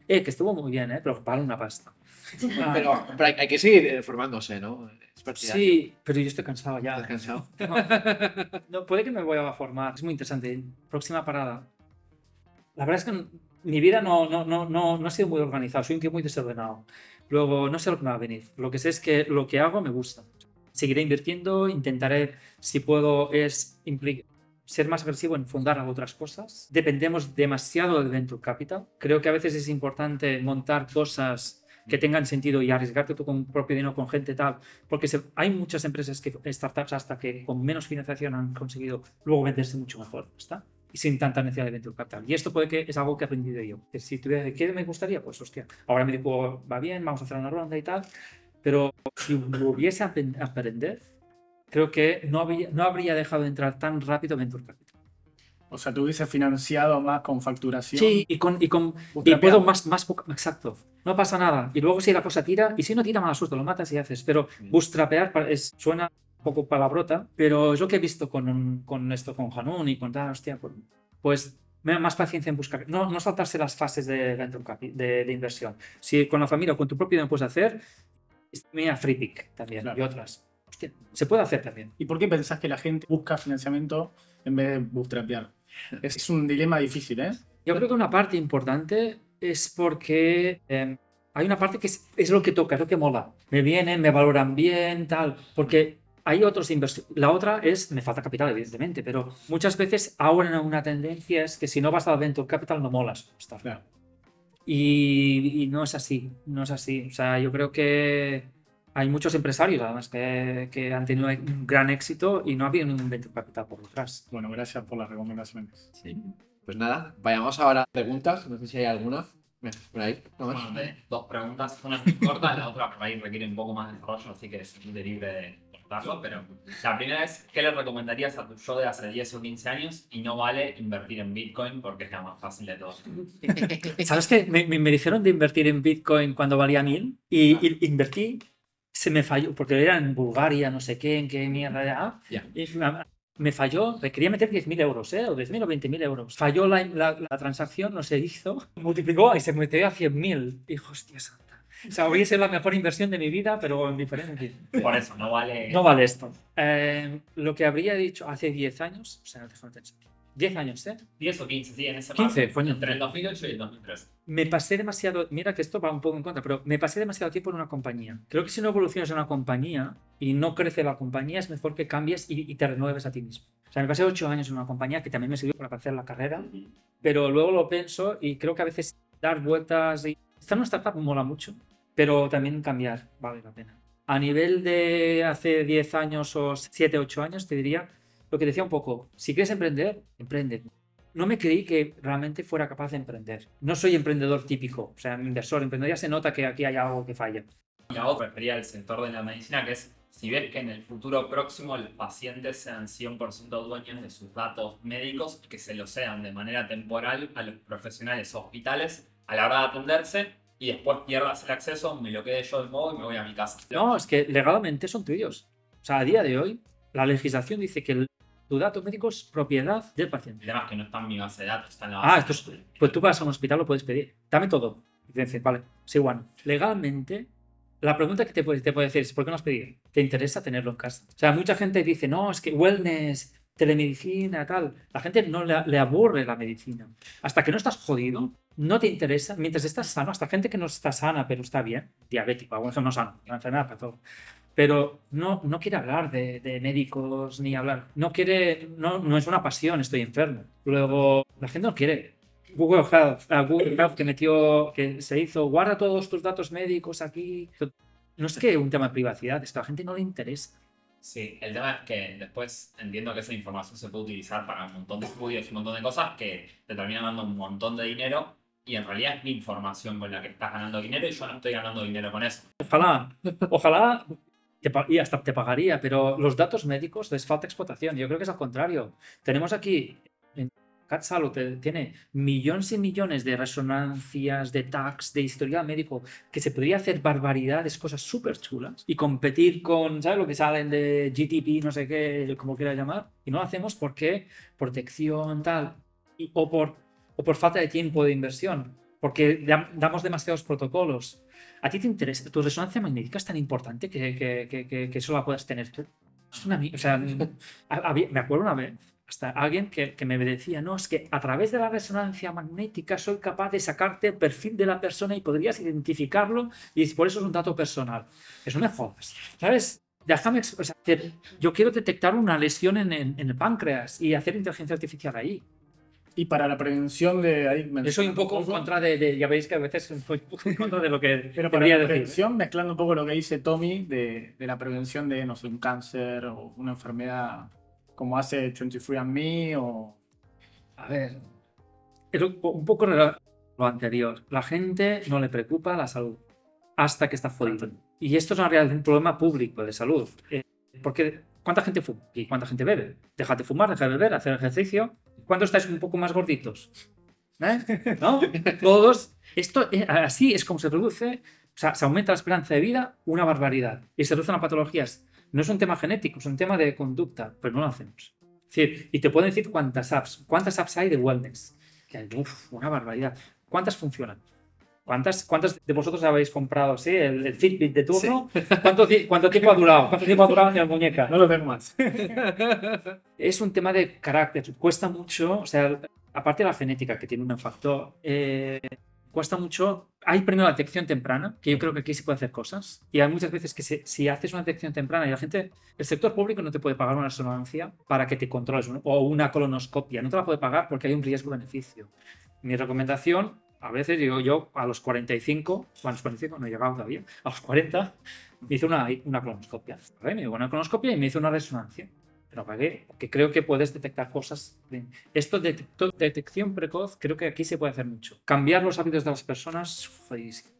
Eh, que estuvo muy bien, ¿eh? Pero vale una pasta. *laughs* Pero, pero hay, hay que seguir eh, formándose, ¿no? Es. Sí, pero yo estoy cansado ya. ¿Estás cansado? *laughs* No, no, puede que me voy a formar. Es muy interesante. Próxima parada. La verdad es que mi vida no, no, no, no, no ha sido muy organizada. Soy un tío muy desordenado. Luego, no sé lo que me va a venir. Lo que sé es que lo que hago me gusta. Seguiré invirtiendo. Intentaré, si puedo, es impli- ser más agresivo en fundar otras cosas. Dependemos demasiado de Venture Capital. Creo que a veces es importante montar cosas que tengan sentido y arriesgarte tú con propio dinero con gente tal, porque se- hay muchas empresas que startups hasta que con menos financiación han conseguido luego venderse mucho mejor, ¿está? Y sin tanta necesidad de venture capital. Y esto puede que es algo que he aprendido yo. Que si tuviera ¿qué me gustaría? Pues hostia, ahora me digo, va bien, vamos a hacer una ronda y tal, pero si hubiese apren- aprender, creo que no habría, no habría dejado de entrar tan rápido venture capital. O sea, te hubiese financiado más con facturación. Sí, y con, y con y puedo más, más exacto. No pasa nada. Y luego si la cosa tira, y si no tira, mala suerte, lo matas y haces. Pero bootstrapear pa- es, suena un poco palabrota, pero es lo que he visto con, con esto, con Hanun y con tal, hostia, pues, pues me da más paciencia en buscar. No, no saltarse las fases de, de, de inversión. Si con la familia o con tu propio dinero puedes hacer, mira, free pick también Claro. y otras. Se puede hacer también. ¿Y por qué pensás que la gente busca financiamiento en vez de bootstrapear? Es, *laughs* es un dilema difícil, ¿eh? Yo creo que una parte importante es porque eh, hay una parte que es, es lo que toca, es lo que mola. Me vienen, me valoran bien, tal. Porque hay otros inversores. La otra es, me falta capital, evidentemente, pero muchas veces ahora una tendencia es que si no vas al venture capital no molas. Está. Claro. Y, y no es así, no es así. O sea, yo creo que hay muchos empresarios, además, que, que han tenido un gran éxito y no ha habido ningún venture capital por detrás. Bueno, gracias por las recomendaciones. Sí. Pues nada, vayamos ahora a preguntas. No sé si hay alguna. Por ahí. dos preguntas, una es muy corta, la otra por ahí requiere un poco más de desarrollo, así que es libre de cortarlo, pero la primera es, ¿qué le recomendarías a tu yo de hace 10 o 15 años y no vale invertir en Bitcoin porque es la más fácil de todos? *laughs* ¿Sabes qué? Me, me- me dijeron de invertir en Bitcoin cuando valía mil y, y invertí, se me falló, porque era en Bulgaria, no sé qué, en qué mierda era. Ya. Y me- falló, quería meter 10.000 euros, ¿eh? O 10.000 o 20.000 euros. Falló la, la- la transacción, no se hizo, *laughs* multiplicó y se metió a 100.000. Dijo, hostia santa. O sea, hubiese la mejor inversión de mi vida, pero en diferente. Por eso, no vale... No vale esto. Eh, lo que habría dicho hace 10 años, o sea, déjame pensar. 10 años, ¿eh? 10 o 15, sí, en ese 15, margen, coño. entre el 2008 y el 2013. me pasé demasiado, mira que esto va un poco en contra, pero me pasé demasiado tiempo en una compañía. Creo que si no evolucionas en una compañía y no crece la compañía, es mejor que cambies y, y te renueves a ti mismo. O sea, me pasé ocho años en una compañía que también me sirvió para hacer la carrera, pero luego lo pienso y creo que a veces dar vueltas y estar en una startup mola mucho, pero también cambiar vale la pena. A nivel de hace 10 años o 7, 8 años, te diría lo que decía un poco, si quieres emprender, emprende no me creí que realmente fuera capaz de emprender. No soy emprendedor típico, o sea, inversor, emprendedor. Ya se nota que aquí hay algo que falla. Y la otra refería al sector de la medicina, que es si ves que en el futuro próximo los pacientes sean 100% dueños de sus datos médicos, que se los sean de manera temporal a los profesionales hospitales a la hora de atenderse y después pierdas el acceso, me lo quede yo de modo y me voy a mi casa. No, es que legalmente son tuyos. O sea, a día de hoy, la legislación dice que el- tu dato médico es propiedad del paciente. Es que no está en mi base de datos, está en la Ah, base esto es, pues tú vas a un hospital, lo puedes pedir. Dame todo. Y te dices, vale, sí, bueno. Legalmente, la pregunta que te puede, te puede decir es, ¿por qué no has pedido? ¿Te interesa tenerlo en casa? O sea, mucha gente dice, no, es que wellness, telemedicina, tal. La gente no le, le aburre la medicina. Hasta que no estás jodido, no te interesa. Mientras estás sano, hasta gente que no está sana, pero está bien, diabético, algún ejemplo no sano, una enfermedad para todo. Pero no, no quiere hablar de, de médicos ni hablar. No quiere, no, no es una pasión, estoy enfermo. Luego, la gente no quiere. Google Health, ah, Google Health que metió, que se hizo, guarda todos tus datos médicos aquí. No es que un tema de privacidad, es que a la gente no le interesa. Sí, el tema es que después entiendo que esa información se puede utilizar para un montón de estudios y un montón de cosas que te terminan dando un montón de dinero y en realidad es mi información con la que estás ganando dinero y yo no estoy ganando dinero con eso. Ojalá, ojalá, te y hasta te pagaría, pero los datos médicos les falta explotación. Yo creo que es al contrario. Tenemos aquí, en CatSalo tiene millones y millones de resonancias, de tags, de historial médico, que se podría hacer barbaridades, cosas súper chulas, y competir con, ¿sabes? Lo que salen de GTP, no sé qué, como quiera llamar, y no lo hacemos porque protección, tal, y- o, por, o por falta de tiempo de inversión, porque dam- damos demasiados protocolos. ¿A ti te interesa? ¿Tu resonancia magnética es tan importante que, que, que, que, eso la puedas tener tú? Es una, o sea, ha- había- me acuerdo una vez, hasta alguien que, que me decía, no, es que a través de la resonancia magnética soy capaz de sacarte el perfil de la persona y podrías identificarlo y por eso es un dato personal. No me jodas, ¿sabes? Déjame, o sea, yo quiero detectar una lesión en, en- en el páncreas y hacer inteligencia artificial ahí. Y para la prevención de ahí Yo soy un poco en contra de, de- ya veis que a veces soy un poco en contra de lo que *laughs* Pero para la decir. prevención, mezclando un poco lo que dice Tommy de, de la prevención de, no sé, un cáncer o una enfermedad como hace 23andMe o... A ver, es un po- un poco lo anterior. La gente no le preocupa la salud hasta que está jodido. Y esto es un problema público de salud. Eh, porque ¿cuánta gente fuma? ¿Y cuánta gente bebe? Deja de fumar, deja de beber, hacer ejercicio. ¿Cuándo estáis un poco más gorditos? ¿Eh? ¿No? *laughs* Todos. Esto eh, así es como se reduce, o sea, se aumenta la esperanza de vida una barbaridad. Y se reducen las patologías. No es un tema genético, es un tema de conducta, pero no lo hacemos. Es decir, y te pueden decir cuántas apps, cuántas apps hay de wellness. Que hay, uf, una barbaridad. ¿Cuántas funcionan? ¿Cuántas, ¿Cuántas de vosotros habéis comprado sí, el, el Fitbit de turno? ¿Cuánto, ti- ¿Cuánto tiempo ha durado? ¿Cuánto tiempo ha durado en la muñeca? No lo tengo más. *laughs* Es un tema de carácter. Cuesta mucho, o sea, aparte de la genética, que tiene un factor, eh, cuesta mucho. Hay primero la detección temprana, que yo creo que aquí se puede hacer cosas. Y hay muchas veces que se- si haces una detección temprana y la gente, el sector público no te puede pagar una resonancia para que te controles o una colonoscopia. No te la puede pagar porque hay un riesgo-beneficio. Mi recomendación, a veces digo yo, a los 45, bueno, a los 45 no he llegado todavía, a los 40 me hice una, una colonoscopia. ¿vale? Me hizo una colonoscopia y me hizo una resonancia. Pero pagué, porque creo que puedes detectar cosas. Esto de detección precoz, creo que aquí se puede hacer mucho. Cambiar los hábitos de las personas, jodidísimo.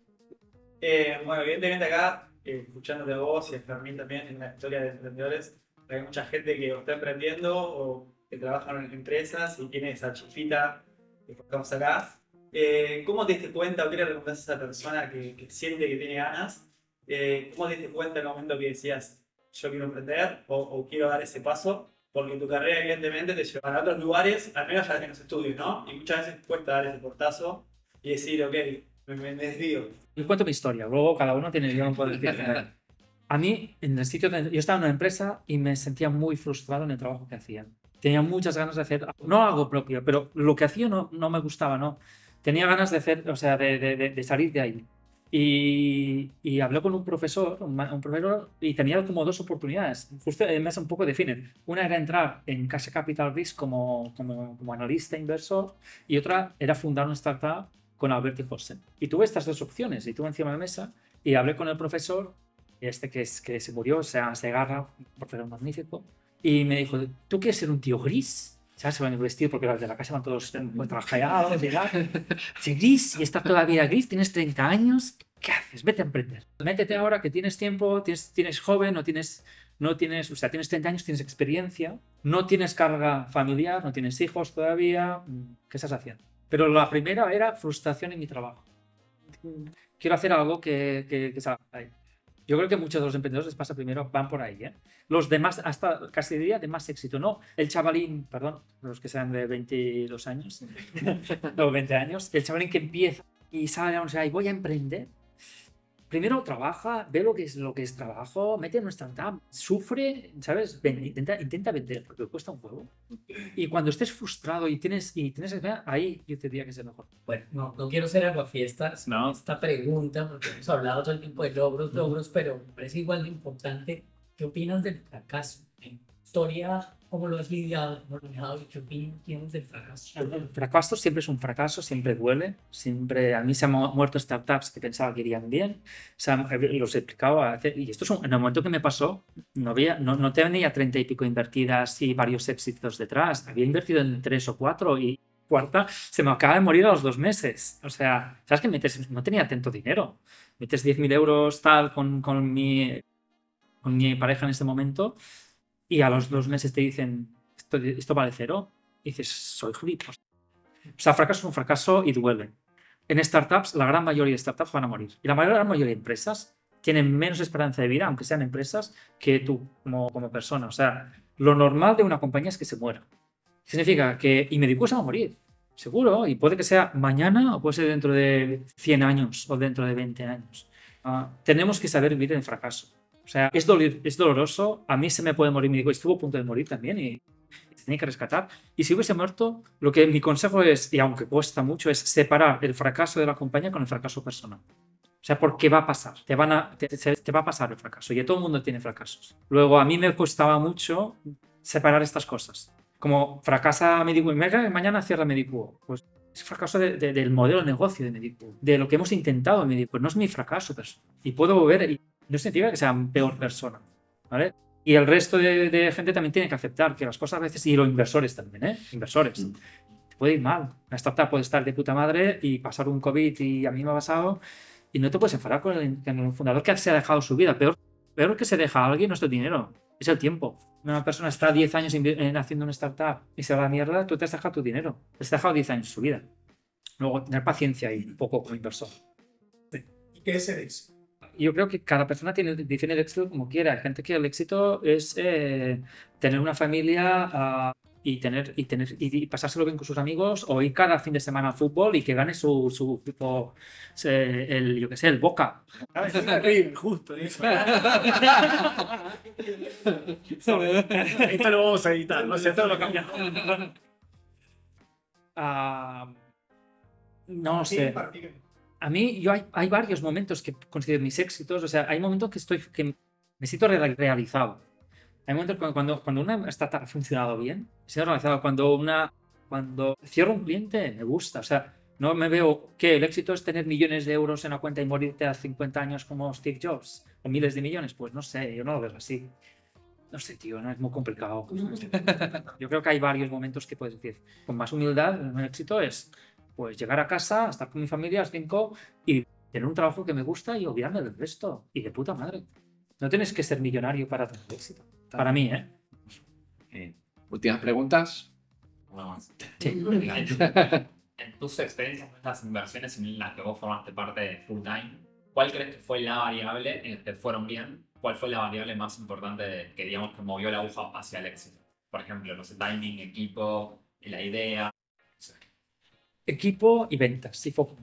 Eh, bueno, evidentemente acá, eh, escuchándote a vos y a Fermín también en la historia de emprendedores, hay mucha gente que está emprendiendo o que trabaja en empresas y tiene esa chispita que estamos acá. Eh, ¿Cómo te diste cuenta o qué le recomendás a esa persona que, que siente que tiene ganas? Eh, ¿Cómo te diste cuenta en el momento que decías, yo quiero emprender o, o quiero dar ese paso? Porque tu carrera evidentemente te lleva a otros lugares, al menos ya en los estudios, ¿no? Y muchas veces cuesta dar ese portazo y decir, ok, me, me, desvío. Yo cuento mi historia, luego cada uno tiene no puedo decir. A mí, en el sitio yo estaba en una empresa y me sentía muy frustrado en el trabajo que hacía. Tenía muchas ganas de hacer, no algo propio, pero lo que hacía no, no me gustaba, ¿no? Tenía ganas de hacer, o sea, de, de- de- salir de ahí. Y, y hablé con un profesor, un, un profesor, y tenía como dos oportunidades. Justo en mesa un poco definen. Una era entrar en Casa Capital Risk como, como, como analista inversor y otra era fundar una startup con Albert y José. Y tuve estas dos opciones y tuve encima de la mesa y hablé con el profesor, este que, es, que se murió, se llama Segarra, un profesor magnífico, y me dijo, ¿tú quieres ser un tío gris? ¿Sabes? Se van a vestir porque los de la casa van todos muy trajeados tal. Si gris y estás todavía gris, tienes 30 años, ¿qué haces? Vete a emprender. Métete ahora que tienes tiempo, tienes, tienes joven, no tienes, no tienes, o sea, tienes 30 años, tienes experiencia, no tienes carga familiar, no tienes hijos todavía, ¿qué estás haciendo? Pero la primera era frustración en mi trabajo. quiero hacer algo que, que, que salga ahí. Yo creo que muchos de los emprendedores les pasa primero, van por ahí. ¿eh? Los demás, hasta casi diría de más éxito, ¿no? El chavalín, perdón, los que sean de 22 años, *laughs* o 20 años, el chavalín que empieza y sale a un y voy a emprender. Primero trabaja, ve lo que es lo que es trabajo, mete en una startup, sufre, ¿sabes? Ven, intenta, intenta vender, porque cuesta un juego. Y cuando estés frustrado y tienes, y tienes ahí yo te diría que es el mejor. Bueno, no, no quiero ser aguafiestas No. esta pregunta, porque hemos hablado todo el tiempo de logros, logros, pero me parece igual de importante. ¿Qué opinas del fracaso? En historia, ¿cómo lo has lidiado? ¿Cómo lo has lidiado? ¿Y ¿Qué opinas tienes del fracaso? El fracaso siempre es un fracaso, siempre duele. Siempre, a mí se han mu- muerto startups que pensaba que irían bien. Se han- eh, los hace- Y esto es un- en el momento que me pasó, no, había, no, no tenía treinta y pico invertidas y varios éxitos detrás. Había invertido en tres o cuatro y cuarta se me acaba de morir a los dos meses. O sea, ¿sabes qué? Metes, no tenía tanto dinero. Metes 10.000 euros tal con, con, mi, con mi pareja en ese momento y a los dos meses te dicen, esto, esto vale cero. Y dices, soy gilipollas. O sea, fracaso es un fracaso y duele. En startups, la gran mayoría de startups van a morir. Y la gran mayoría de empresas tienen menos esperanza de vida, aunque sean empresas, que tú como, como persona. O sea, lo normal de una compañía es que se muera. Significa que, y Medicus se va a morir, seguro, y puede que sea mañana o puede ser dentro de 100 años o dentro de 20 años. Ah, tenemos que saber vivir el fracaso. O sea, es, dolir- es doloroso. A mí se me puede morir mi estuvo a punto de morir también y tenía que rescatar. Y si hubiese muerto, lo que mi consejo es, y aunque cuesta mucho, es separar el fracaso de la compañía con el fracaso personal. O sea, porque va a pasar, te, van a, te, te- te va a pasar el fracaso y todo el mundo tiene fracasos. Luego, a mí me costaba mucho separar estas cosas. Como fracasa Medicuo y mañana cierra Medicuo. Pues es fracaso de- de- del modelo de negocio de Medicuo, de lo que hemos intentado en Medicuo. No es mi fracaso personal. Y puedo volver, y no significa que sea peor persona. ¿vale? Y el resto de, de gente también tiene que aceptar que las cosas a veces, y los inversores también, ¿eh? Inversores. Te puede ir mal. Una startup puede estar de puta madre y pasar un COVID y a mí me ha pasado y no te puedes enfadar con el, con el fundador que se ha dejado su vida. Peor, peor que se deja a alguien no es tu dinero, es el tiempo. Una persona está 10 años en- haciendo una startup y se va a la mierda, tú te has dejado tu dinero. Te has dejado 10 años su vida. Luego, tener paciencia ahí, un poco como inversor. ¿Y qué es el éxito? Yo creo que cada persona tiene, define el éxito como quiera. Hay gente que el éxito es eh, tener una familia ah, y tener y tener y, y pasárselo bien con sus amigos o ir cada fin de semana al fútbol y que gane su, su tipo se- el yo que sé el Boca. Justo eso. Esto lo vamos a editar, no sé, esto lo cambiamos. Ah, no sé. A mí yo hay, hay varios momentos que considero mis éxitos. O sea, hay momentos que estoy que me siento re- realizado. Hay momentos cuando, cuando, cuando una startup ha funcionado bien, me siento realizado. Cuando una cuando cierro un cliente, me gusta. O sea, no me veo que el éxito es tener millones de euros en la cuenta y morirte a 50 años como Steve Jobs o miles de millones. Pues no sé, yo no lo veo así. No sé, tío, no es muy complicado. *laughs* Yo creo que hay varios momentos que puedes decir. Con más humildad, el éxito es pues llegar a casa, estar con mi familia a las 5 y tener un trabajo que me gusta y olvidarme del resto. Y de puta madre. No tienes que ser millonario para tener éxito. Para mí, ¿eh? Eh, Últimas preguntas. Una más. Sí. En tus experiencias con estas inversiones en las que vos formaste parte full time, ¿cuál crees que fue la variable en que fueron bien? ¿Cuál fue la variable más importante que digamos que movió la aguja hacia el éxito? Por ejemplo, no sé, timing, equipo, la idea. Equipo y ventas. Y foco.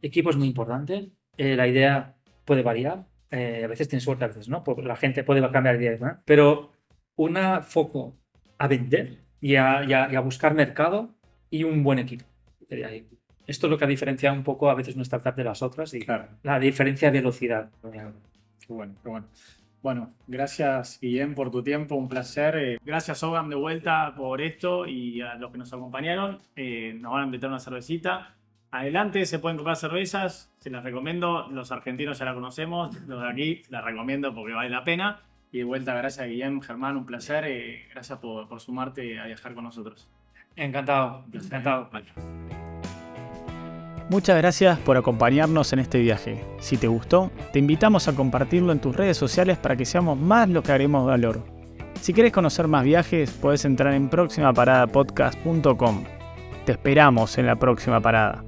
Equipo es muy importante. eh, la idea puede variar. eh, a veces tienes suerte, a veces no. porque la gente puede cambiar de idea. ¿no? Pero un foco a vender y a, y a- y a buscar mercado y un buen equipo. Eh. Esto es lo que ha diferenciado un poco a veces una startup de las otras y Claro, la diferencia de velocidad. qué bueno, qué bueno. Bueno, gracias Guillem por tu tiempo, un placer. Eh, gracias Ogam de vuelta por esto y a los que nos acompañaron. Eh, nos van a invitar una cervecita. Adelante, se pueden comprar cervezas, se las recomiendo. Los argentinos ya la conocemos, los de aquí la recomiendo porque vale la pena. Y de vuelta, gracias Guillem, Germán, un placer. eh, gracias por, por sumarte a viajar con nosotros. Encantado, encantado. Muchas gracias por acompañarnos en este viaje. Si te gustó, te invitamos a compartirlo en tus redes sociales para que seamos más los que haremos valor. Si quieres conocer más viajes, puedes entrar en próximaparadapodcast.com. Te esperamos en la próxima parada.